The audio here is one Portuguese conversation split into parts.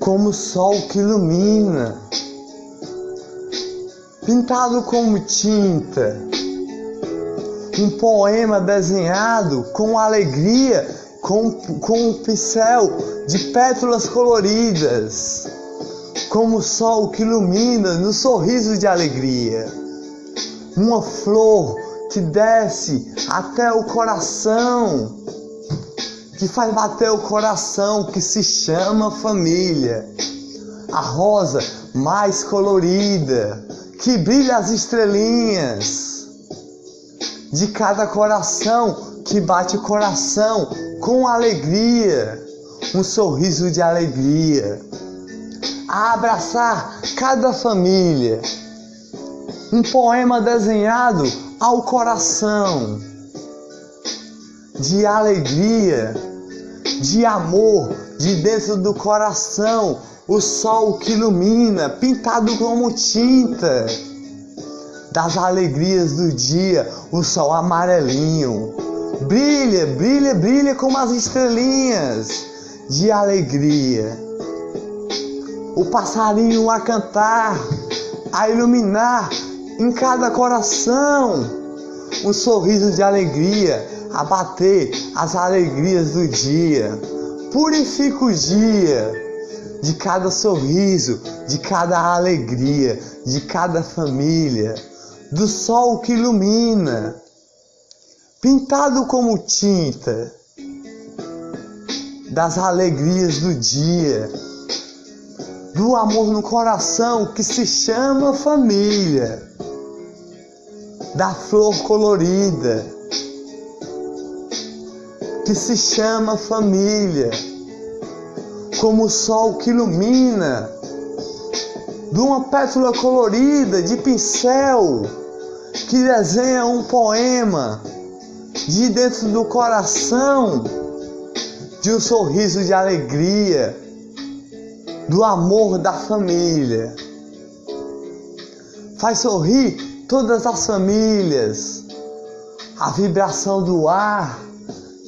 como o sol que ilumina, pintado como tinta, um poema desenhado com alegria, com, com um pincel de pétalas coloridas, como o sol que ilumina no sorriso de alegria, uma flor que desce até o coração que faz bater o coração, que se chama família. A rosa mais colorida, que brilha as estrelinhas. De cada coração que bate o coração com alegria, um sorriso de alegria. A abraçar cada família. Um poema desenhado ao coração de alegria de amor de dentro do coração, o sol que ilumina, pintado como tinta. Das alegrias do dia, o sol amarelinho. Brilha, brilha, brilha como as estrelinhas de alegria. O passarinho a cantar, a iluminar em cada coração um sorriso de alegria abater as alegrias do dia. Purifica o dia de cada sorriso, de cada alegria, de cada família, do sol que ilumina, pintado como tinta, das alegrias do dia, do amor no coração que se chama família, da flor colorida que se chama família, como o sol que ilumina, de uma pétala colorida de pincel que desenha um poema de dentro do coração, de um sorriso de alegria, do amor da família. Faz sorrir todas as famílias, a vibração do ar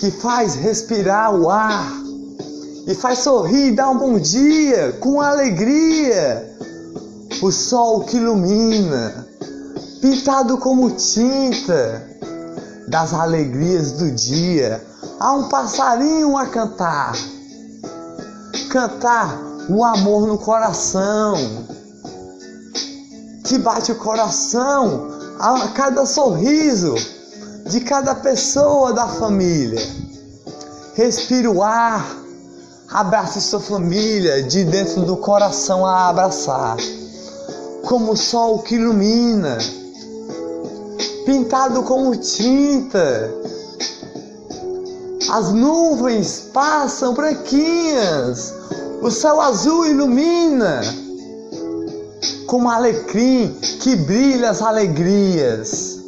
que faz respirar o ar e faz sorrir e dar um bom dia com alegria. O sol que ilumina, pintado como tinta das alegrias do dia. Há um passarinho a cantar, cantar o amor no coração, que bate o coração a cada sorriso de cada pessoa da família. Respire o ar, abrace sua família de dentro do coração a abraçar, como o sol que ilumina, pintado como tinta. As nuvens passam branquinhas, o céu azul ilumina, como alecrim que brilha as alegrias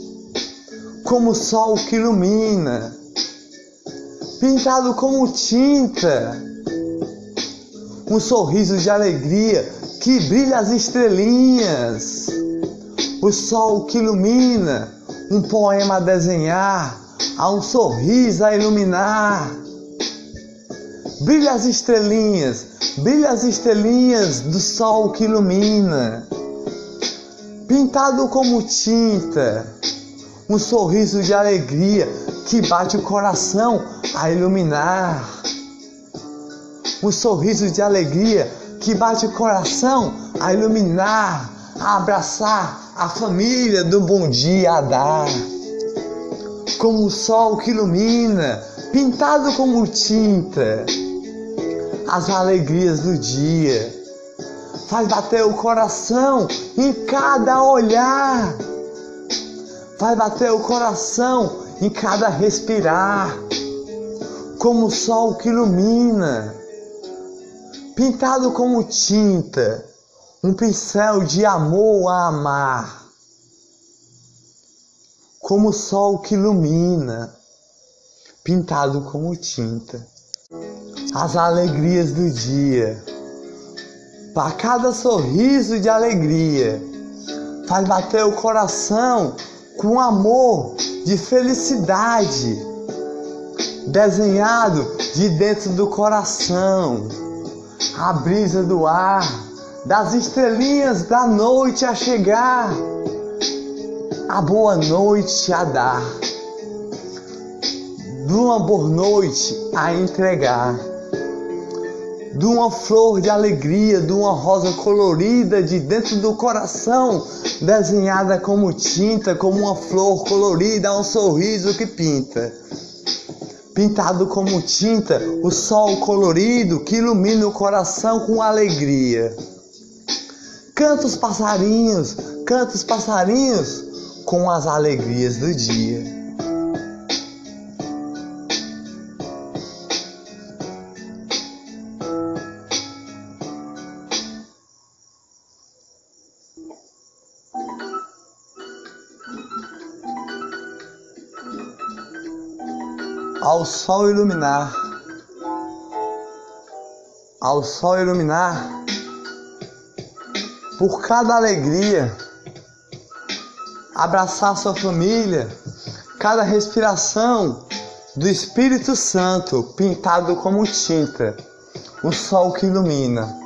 como o sol que ilumina, pintado como tinta, um sorriso de alegria que brilha as estrelinhas, o sol que ilumina, um poema a desenhar, há um sorriso a iluminar. Brilha as estrelinhas, brilha as estrelinhas do sol que ilumina, pintado como tinta um sorriso de alegria que bate o coração a iluminar. Um sorriso de alegria que bate o coração a iluminar, a abraçar a família do bom dia a dar. Como o sol que ilumina, pintado como tinta, as alegrias do dia. Faz bater o coração em cada olhar vai bater o coração em cada respirar, como o sol que ilumina, pintado como tinta, um pincel de amor a amar, como o sol que ilumina, pintado como tinta, as alegrias do dia, para cada sorriso de alegria, faz bater o coração com amor de felicidade desenhado de dentro do coração, a brisa do ar, das estrelinhas da noite a chegar, a boa noite a dar, de uma boa noite a entregar, de uma flor de alegria, de uma rosa colorida de dentro do coração, desenhada como tinta, como uma flor colorida, um sorriso que pinta pintado como tinta, o sol colorido que ilumina o coração com alegria. Canta os passarinhos, canta os passarinhos com as alegrias do dia. Ao sol iluminar, ao sol iluminar, por cada alegria, abraçar sua família, cada respiração do Espírito Santo pintado como tinta, o sol que ilumina.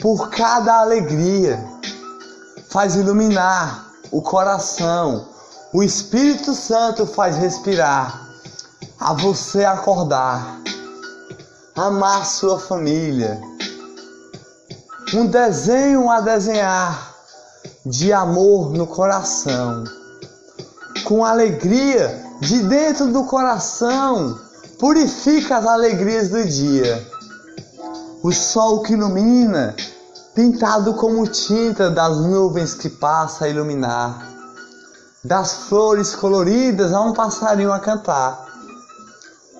Por cada alegria, faz iluminar o coração, o Espírito Santo faz respirar a você acordar, amar sua família, um desenho a desenhar de amor no coração, com alegria de dentro do coração, purifica as alegrias do dia. O sol que ilumina, pintado como tinta das nuvens que passa a iluminar, das flores coloridas a um passarinho a cantar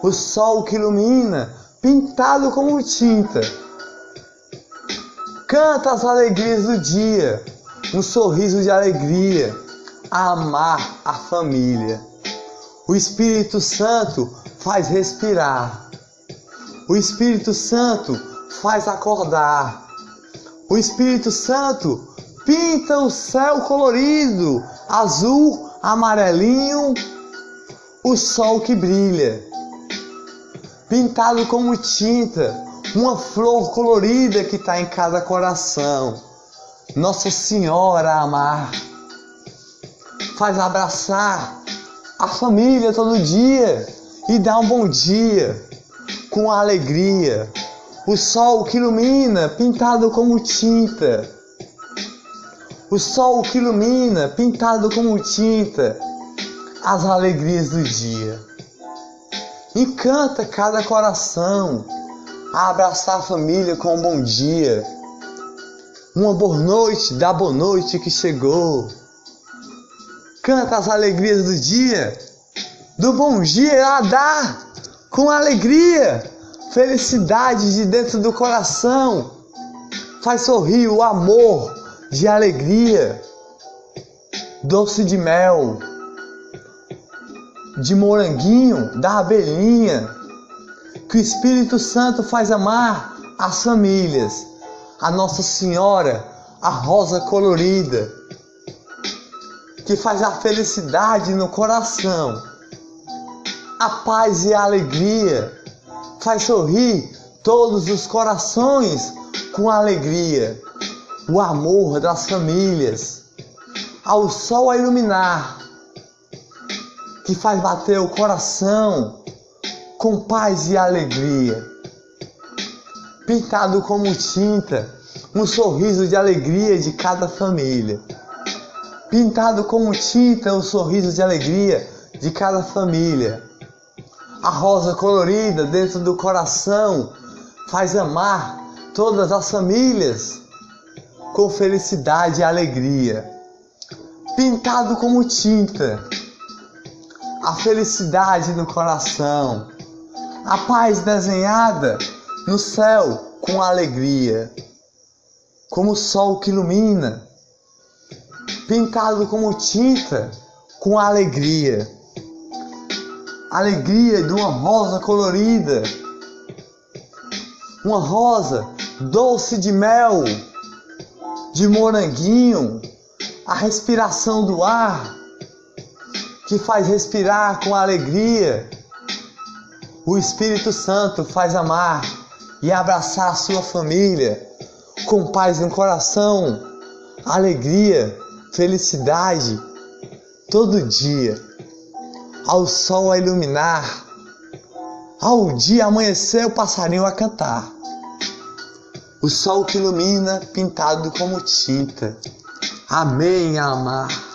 o sol que ilumina, pintado como tinta. Canta as alegrias do dia, um sorriso de alegria, a amar a família. O Espírito Santo faz respirar. O Espírito Santo faz acordar. O Espírito Santo pinta o céu colorido, azul, amarelinho, o sol que brilha pintado como tinta, uma flor colorida que está em cada coração. Nossa Senhora amar, faz abraçar a família todo dia e dar um bom dia com alegria. O sol que ilumina, pintado como tinta. O sol que ilumina, pintado como tinta, as alegrias do dia. Encanta cada coração a abraçar a família com um bom dia. Uma boa noite da boa noite que chegou. Canta as alegrias do dia, do bom dia a dar com alegria, felicidade de dentro do coração. Faz sorrir o amor de alegria, doce de mel de moranguinho, da abelhinha, que o Espírito Santo faz amar as famílias, a Nossa Senhora, a rosa colorida, que faz a felicidade no coração, a paz e a alegria, faz sorrir todos os corações com alegria, o amor das famílias, ao sol a iluminar que faz bater o coração com paz e alegria. Pintado como tinta, um sorriso de alegria de cada família. Pintado como tinta, um sorriso de alegria de cada família. A rosa colorida dentro do coração faz amar todas as famílias com felicidade e alegria. Pintado como tinta, a felicidade no coração, a paz desenhada no céu com alegria, como o sol que ilumina, pintado como tinta com alegria, alegria de uma rosa colorida, uma rosa doce de mel, de moranguinho, a respiração do ar que faz respirar com alegria. O Espírito Santo faz amar e abraçar a sua família com paz no coração, alegria, felicidade, todo dia. Ao sol a iluminar, ao dia amanhecer, o passarinho a cantar. O sol que ilumina, pintado como tinta. Amém, amar.